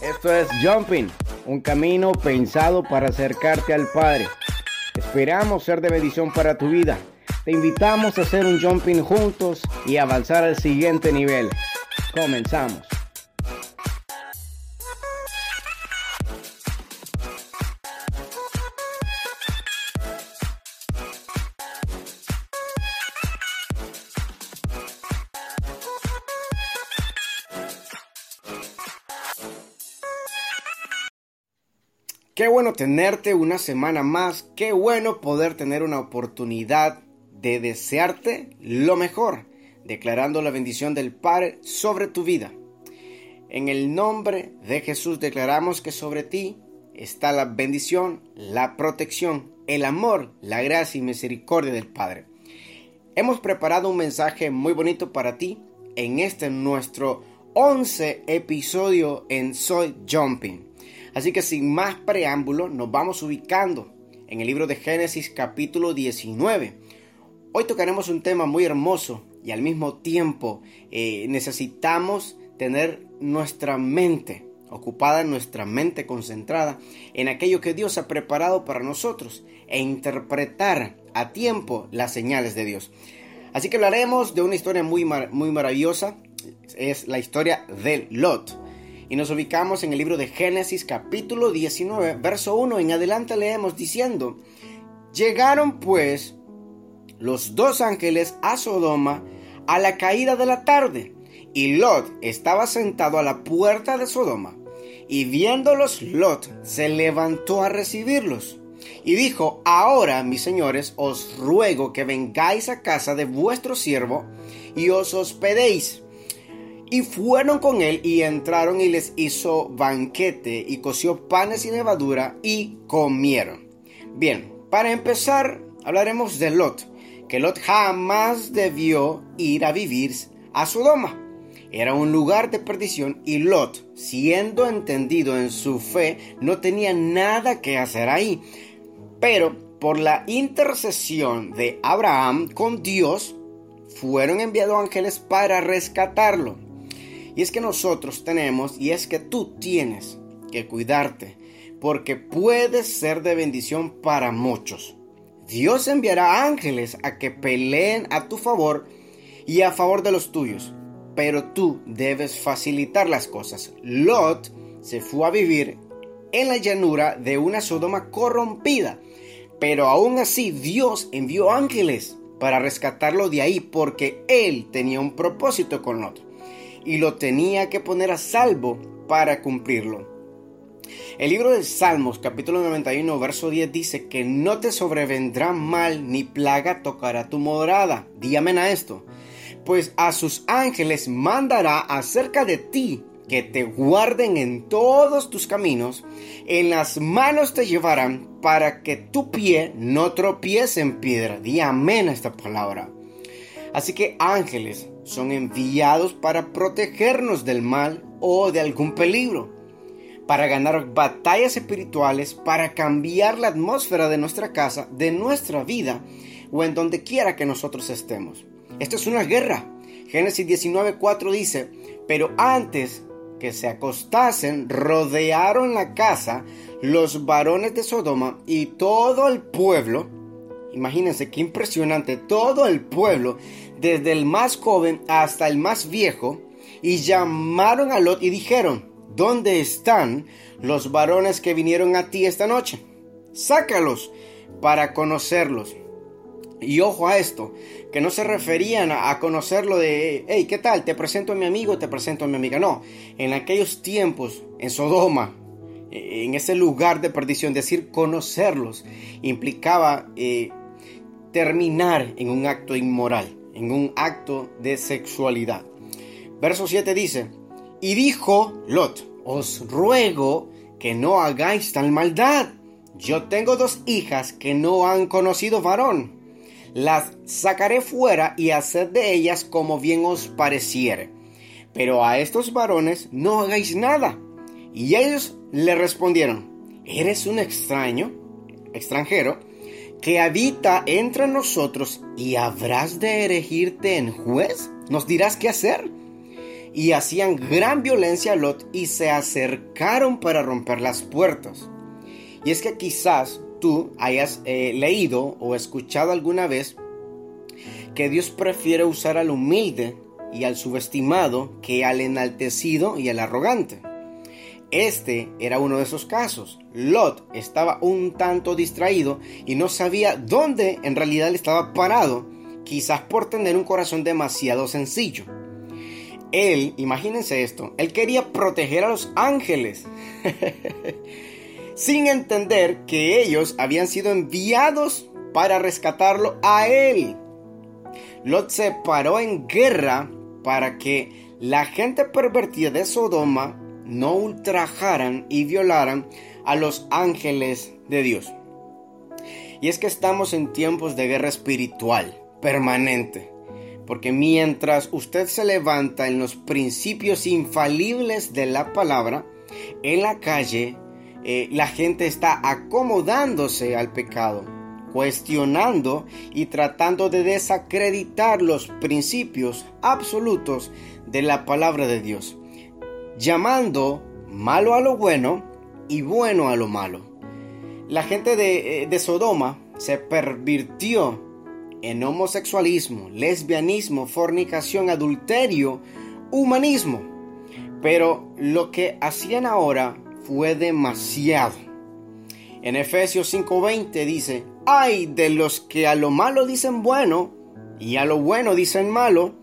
Esto es Jumping, un camino pensado para acercarte al Padre. Esperamos ser de bendición para tu vida. Te invitamos a hacer un jumping juntos y avanzar al siguiente nivel. Comenzamos. Qué bueno tenerte una semana más, qué bueno poder tener una oportunidad de desearte lo mejor, declarando la bendición del Padre sobre tu vida. En el nombre de Jesús declaramos que sobre ti está la bendición, la protección, el amor, la gracia y misericordia del Padre. Hemos preparado un mensaje muy bonito para ti en este nuestro 11 episodio en Soy Jumping. Así que sin más preámbulo, nos vamos ubicando en el libro de Génesis capítulo 19. Hoy tocaremos un tema muy hermoso y al mismo tiempo eh, necesitamos tener nuestra mente ocupada, nuestra mente concentrada en aquello que Dios ha preparado para nosotros e interpretar a tiempo las señales de Dios. Así que hablaremos de una historia muy, muy maravillosa, es la historia del Lot y nos ubicamos en el libro de Génesis capítulo 19, verso 1 en adelante leemos diciendo, llegaron pues los dos ángeles a Sodoma a la caída de la tarde, y Lot estaba sentado a la puerta de Sodoma, y viéndolos Lot se levantó a recibirlos. Y dijo, ahora, mis señores, os ruego que vengáis a casa de vuestro siervo y os hospedéis y fueron con él y entraron y les hizo banquete y coció panes y levadura y comieron. Bien, para empezar hablaremos de Lot, que Lot jamás debió ir a vivir a Sodoma. Era un lugar de perdición y Lot, siendo entendido en su fe, no tenía nada que hacer ahí. Pero por la intercesión de Abraham con Dios, fueron enviados ángeles para rescatarlo. Y es que nosotros tenemos, y es que tú tienes que cuidarte, porque puedes ser de bendición para muchos. Dios enviará ángeles a que peleen a tu favor y a favor de los tuyos, pero tú debes facilitar las cosas. Lot se fue a vivir en la llanura de una Sodoma corrompida, pero aún así Dios envió ángeles para rescatarlo de ahí porque él tenía un propósito con Lot y lo tenía que poner a salvo para cumplirlo. El libro de Salmos capítulo 91 verso 10 dice que no te sobrevendrá mal ni plaga tocará tu morada. Dígame a esto. Pues a sus ángeles mandará acerca de ti que te guarden en todos tus caminos, en las manos te llevarán para que tu pie no tropiece en piedra. Di a esta palabra. Así que ángeles son enviados para protegernos del mal o de algún peligro, para ganar batallas espirituales, para cambiar la atmósfera de nuestra casa, de nuestra vida o en donde quiera que nosotros estemos. Esto es una guerra. Génesis 19:4 dice, pero antes que se acostasen, rodearon la casa los varones de Sodoma y todo el pueblo. Imagínense qué impresionante, todo el pueblo desde el más joven hasta el más viejo, y llamaron a Lot y dijeron, ¿dónde están los varones que vinieron a ti esta noche? Sácalos para conocerlos. Y ojo a esto, que no se referían a, conocerlo de, hey, ¿qué tal? Te presento a mi amigo, te presento a mi amiga. No, en aquellos tiempos, en Sodoma, en ese lugar de perdición, decir conocerlos implicaba eh, terminar en un acto inmoral en un acto de sexualidad. Verso 7 dice, y dijo Lot, os ruego que no hagáis tal maldad. Yo tengo dos hijas que no han conocido varón. Las sacaré fuera y haced de ellas como bien os pareciere. Pero a estos varones no hagáis nada. Y ellos le respondieron, ¿eres un extraño, extranjero? Que habita entre nosotros y habrás de erigirte en juez? ¿Nos dirás qué hacer? y hacían gran violencia a Lot y se acercaron para romper las puertas. Y es que quizás tú hayas eh, leído o escuchado alguna vez que Dios prefiere usar al humilde y al subestimado que al enaltecido y al arrogante. Este era uno de esos casos. Lot estaba un tanto distraído y no sabía dónde en realidad le estaba parado, quizás por tener un corazón demasiado sencillo. Él, imagínense esto, él quería proteger a los ángeles, sin entender que ellos habían sido enviados para rescatarlo a él. Lot se paró en guerra para que la gente pervertida de Sodoma no ultrajaran y violaran a los ángeles de Dios. Y es que estamos en tiempos de guerra espiritual permanente. Porque mientras usted se levanta en los principios infalibles de la palabra, en la calle eh, la gente está acomodándose al pecado cuestionando y tratando de desacreditar los principios absolutos de la palabra de Dios, llamando malo a lo bueno y bueno a lo malo. La gente de, eh, de Sodoma se pervirtió en homosexualismo, lesbianismo, fornicación, adulterio, humanismo. Pero lo que hacían ahora fue demasiado. En Efesios 5:20 dice, ay de los que a lo malo dicen bueno y a lo bueno dicen malo,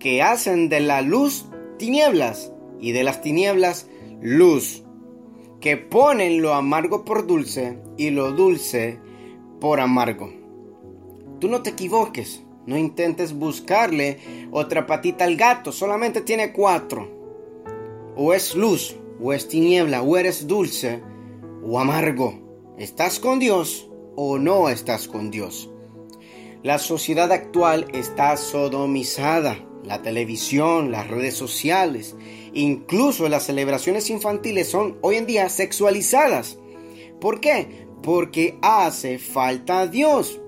que hacen de la luz tinieblas y de las tinieblas luz, que ponen lo amargo por dulce y lo dulce por amargo. Tú no te equivoques, no intentes buscarle otra patita al gato, solamente tiene cuatro. O es luz, o es tiniebla, o eres dulce, o amargo. ¿Estás con Dios o no estás con Dios. La sociedad actual está sodomizada. La televisión, las redes sociales, incluso las celebraciones infantiles son hoy en día sexualizadas. ¿Por qué? Porque hace falta Dios.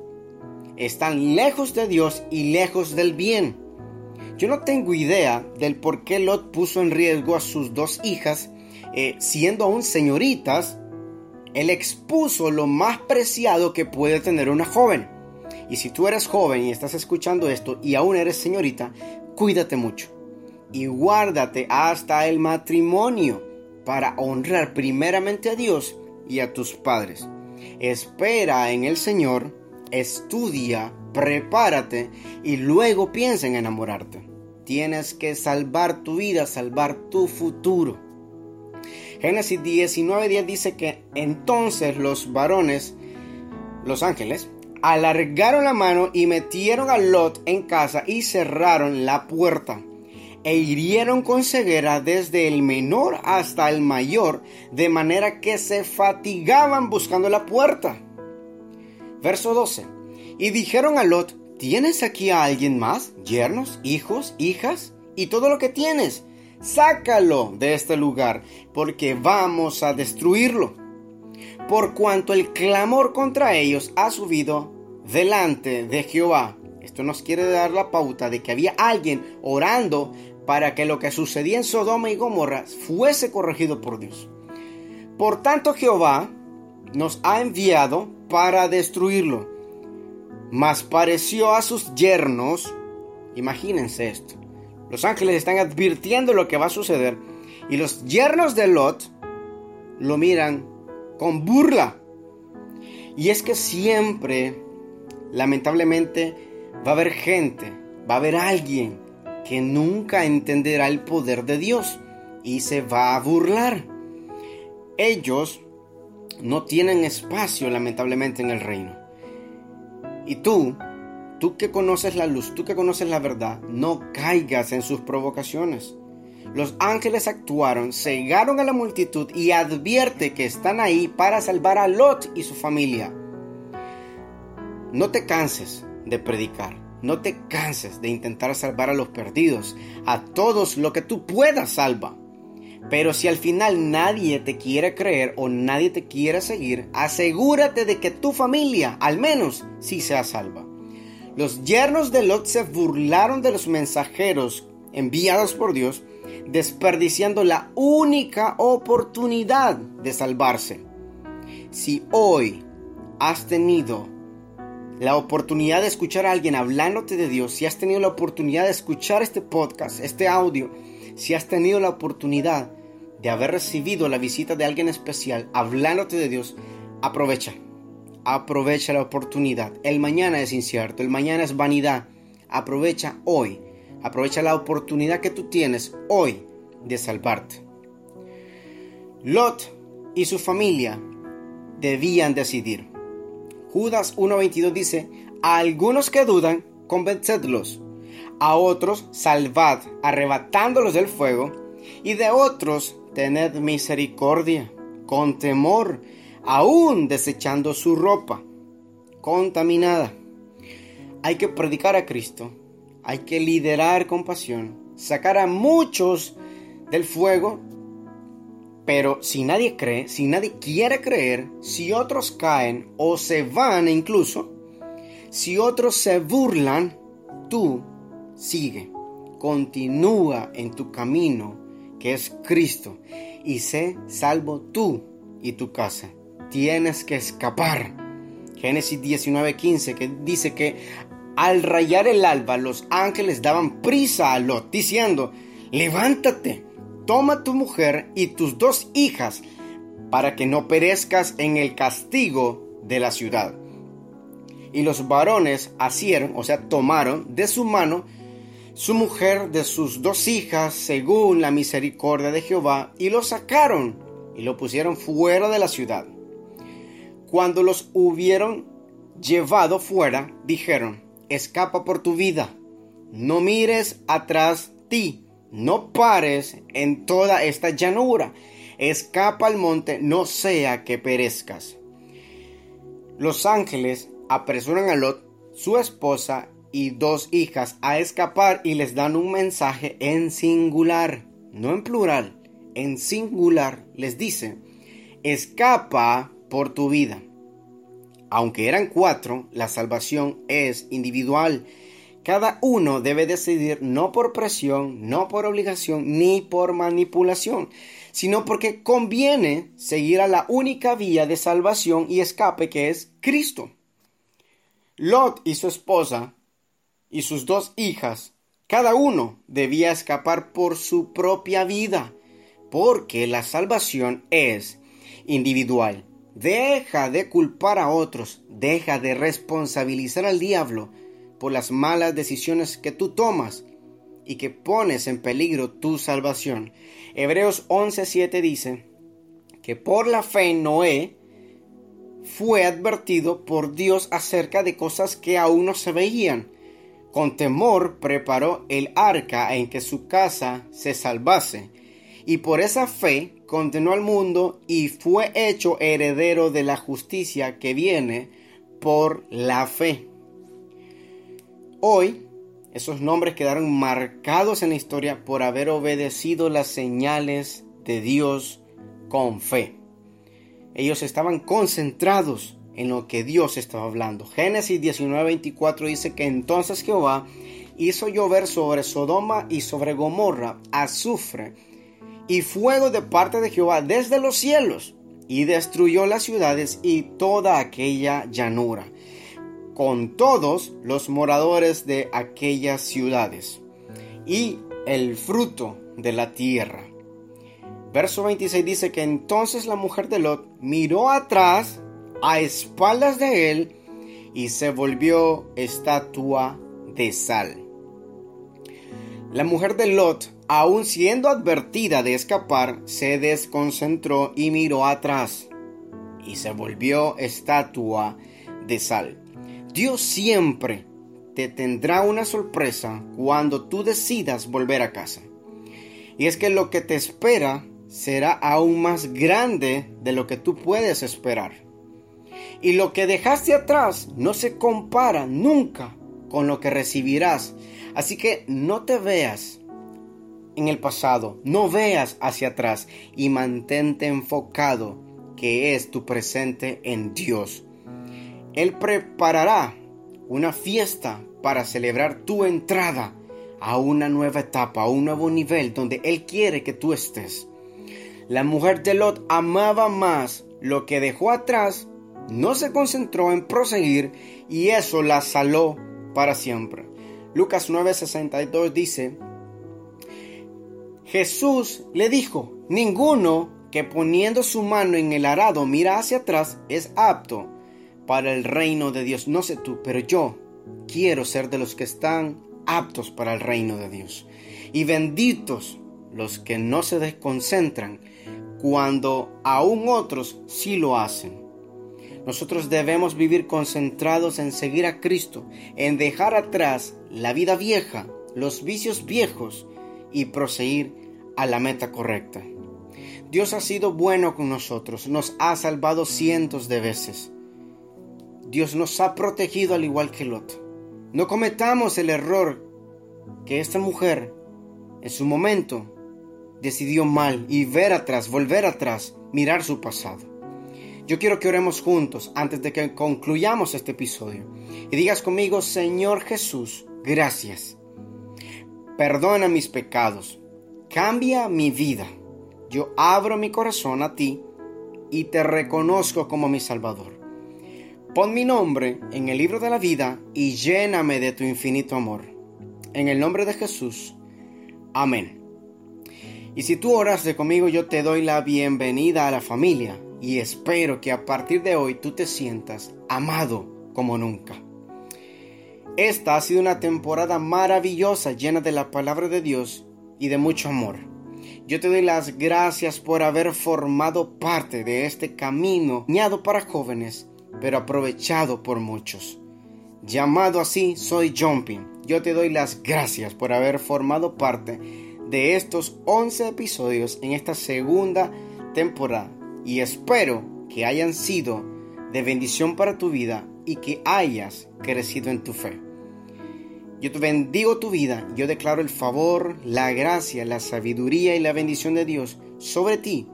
Están lejos de Dios y lejos del bien. Yo no tengo idea del por qué Lot puso en riesgo a sus dos hijas, eh, siendo aún señoritas, él expuso lo más preciado que puede tener una joven. Y si tú eres joven y estás escuchando esto y aún eres señorita, cuídate mucho. Y guárdate hasta el matrimonio para honrar primeramente a Dios y a tus padres. Espera en el Señor, estudia, prepárate y luego piensa en enamorarte. Tienes que salvar tu vida, salvar tu futuro. Génesis 19:10 dice que entonces los varones, los ángeles, alargaron la mano y metieron a Lot en casa y cerraron la puerta. E hirieron con ceguera desde el menor hasta el mayor, de manera que se fatigaban buscando la puerta. Verso 12. Y dijeron a Lot, ¿tienes aquí a alguien más? ¿Yernos, hijos, hijas? ¿Y todo lo que tienes? sácalo de este lugar, porque vamos a destruirlo. Por cuanto el clamor contra ellos ha subido delante de Jehová. Esto nos quiere dar la pauta de que había alguien orando para que lo que sucedía en Sodoma y Gomorra fuese corregido por Dios. Por tanto Jehová nos ha enviado para destruirlo. Mas pareció a sus yernos, imagínense esto, los ángeles están advirtiendo lo que va a suceder y los yernos de Lot lo miran con burla. Y es que siempre, lamentablemente, va a haber gente, va a haber alguien que nunca entenderá el poder de Dios y se va a burlar. Ellos no tienen espacio, lamentablemente, en el reino. Y tú Tú que conoces la luz, tú que conoces la verdad, no caigas en sus provocaciones. Los ángeles actuaron, cegaron a la multitud y advierte que están ahí para salvar a Lot y su familia. No te canses de predicar, no te canses de intentar salvar a los perdidos, a todos lo que tú puedas salva. Pero si al final nadie te quiere creer o nadie te quiere seguir, asegúrate de que tu familia al menos sí sea salva. Los yernos de Lot se burlaron de los mensajeros enviados por Dios, desperdiciando la única oportunidad de salvarse. Si hoy has tenido la oportunidad de escuchar a alguien hablándote de Dios, si has tenido la oportunidad de escuchar este podcast, este audio, si has tenido la oportunidad de haber recibido la visita de alguien especial hablándote de Dios, aprovecha. Aprovecha la oportunidad. El mañana es incierto, el mañana es vanidad. Aprovecha hoy. Aprovecha la oportunidad que tú tienes hoy de salvarte. Lot y su familia debían decidir. Judas 1.22 dice, a algunos que dudan, convencedlos, a otros salvad, arrebatándolos del fuego, y de otros tened misericordia, con temor, aún desechando su ropa contaminada. Hay que predicar a Cristo, hay que liderar con pasión, sacar a muchos del fuego, pero si nadie cree, si nadie quiere creer, si otros caen o se van incluso, si otros se burlan, tú sigue, continúa en tu camino que es Cristo y sé salvo tú y tu casa. Tienes que escapar. Génesis 19:15 que dice que al rayar el alba los ángeles daban prisa a Lot diciendo, levántate, toma tu mujer y tus dos hijas para que no perezcas en el castigo de la ciudad. Y los varones asieron, o sea, tomaron de su mano su mujer de sus dos hijas según la misericordia de Jehová y lo sacaron y lo pusieron fuera de la ciudad. Cuando los hubieron llevado fuera, dijeron, escapa por tu vida, no mires atrás ti, no pares en toda esta llanura, escapa al monte, no sea que perezcas. Los ángeles apresuran a Lot, su esposa y dos hijas a escapar y les dan un mensaje en singular, no en plural, en singular. Les dice, escapa por tu vida. Aunque eran cuatro, la salvación es individual. Cada uno debe decidir no por presión, no por obligación, ni por manipulación, sino porque conviene seguir a la única vía de salvación y escape que es Cristo. Lot y su esposa y sus dos hijas, cada uno debía escapar por su propia vida, porque la salvación es individual. Deja de culpar a otros, deja de responsabilizar al diablo por las malas decisiones que tú tomas y que pones en peligro tu salvación. Hebreos 11:7 dice que por la fe Noé fue advertido por Dios acerca de cosas que aún no se veían con temor preparó el arca en que su casa se salvase, y por esa fe condenó al mundo y fue hecho heredero de la justicia que viene por la fe. Hoy, esos nombres quedaron marcados en la historia por haber obedecido las señales de Dios con fe. Ellos estaban concentrados en lo que Dios estaba hablando. Génesis 19:24 dice que entonces Jehová hizo llover sobre Sodoma y sobre Gomorra azufre y fuego de parte de Jehová desde los cielos y destruyó las ciudades y toda aquella llanura con todos los moradores de aquellas ciudades y el fruto de la tierra. Verso 26 dice que entonces la mujer de Lot miró atrás a espaldas de él y se volvió estatua de sal. La mujer de Lot, aun siendo advertida de escapar, se desconcentró y miró atrás y se volvió estatua de sal. Dios siempre te tendrá una sorpresa cuando tú decidas volver a casa. Y es que lo que te espera será aún más grande de lo que tú puedes esperar. Y lo que dejaste atrás no se compara nunca con lo que recibirás. Así que no te veas en el pasado, no veas hacia atrás y mantente enfocado que es tu presente en Dios. Él preparará una fiesta para celebrar tu entrada a una nueva etapa, a un nuevo nivel donde Él quiere que tú estés. La mujer de Lot amaba más lo que dejó atrás, no se concentró en proseguir y eso la saló para siempre. Lucas 9:62 dice, Jesús le dijo, ninguno que poniendo su mano en el arado mira hacia atrás es apto para el reino de Dios. No sé tú, pero yo quiero ser de los que están aptos para el reino de Dios. Y benditos los que no se desconcentran cuando aún otros sí lo hacen. Nosotros debemos vivir concentrados en seguir a Cristo, en dejar atrás la vida vieja, los vicios viejos y proseguir a la meta correcta. Dios ha sido bueno con nosotros, nos ha salvado cientos de veces. Dios nos ha protegido al igual que Lot. No cometamos el error que esta mujer en su momento decidió mal y ver atrás, volver atrás, mirar su pasado. Yo quiero que oremos juntos antes de que concluyamos este episodio y digas conmigo, Señor Jesús, gracias. Perdona mis pecados, cambia mi vida. Yo abro mi corazón a ti y te reconozco como mi Salvador. Pon mi nombre en el libro de la vida y lléname de tu infinito amor. En el nombre de Jesús. Amén. Y si tú oraste conmigo, yo te doy la bienvenida a la familia y espero que a partir de hoy tú te sientas amado como nunca. Esta ha sido una temporada maravillosa llena de la palabra de Dios y de mucho amor. Yo te doy las gracias por haber formado parte de este camino para jóvenes, pero aprovechado por muchos. Llamado así, soy Jumping. Yo te doy las gracias por haber formado parte de estos 11 episodios en esta segunda temporada y espero que hayan sido de bendición para tu vida y que hayas crecido en tu fe. Yo te bendigo tu vida, yo declaro el favor, la gracia, la sabiduría y la bendición de Dios sobre ti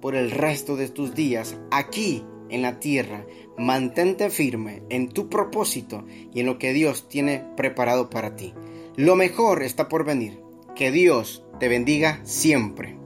por el resto de tus días aquí en la tierra. Mantente firme en tu propósito y en lo que Dios tiene preparado para ti. Lo mejor está por venir. Que Dios te bendiga siempre.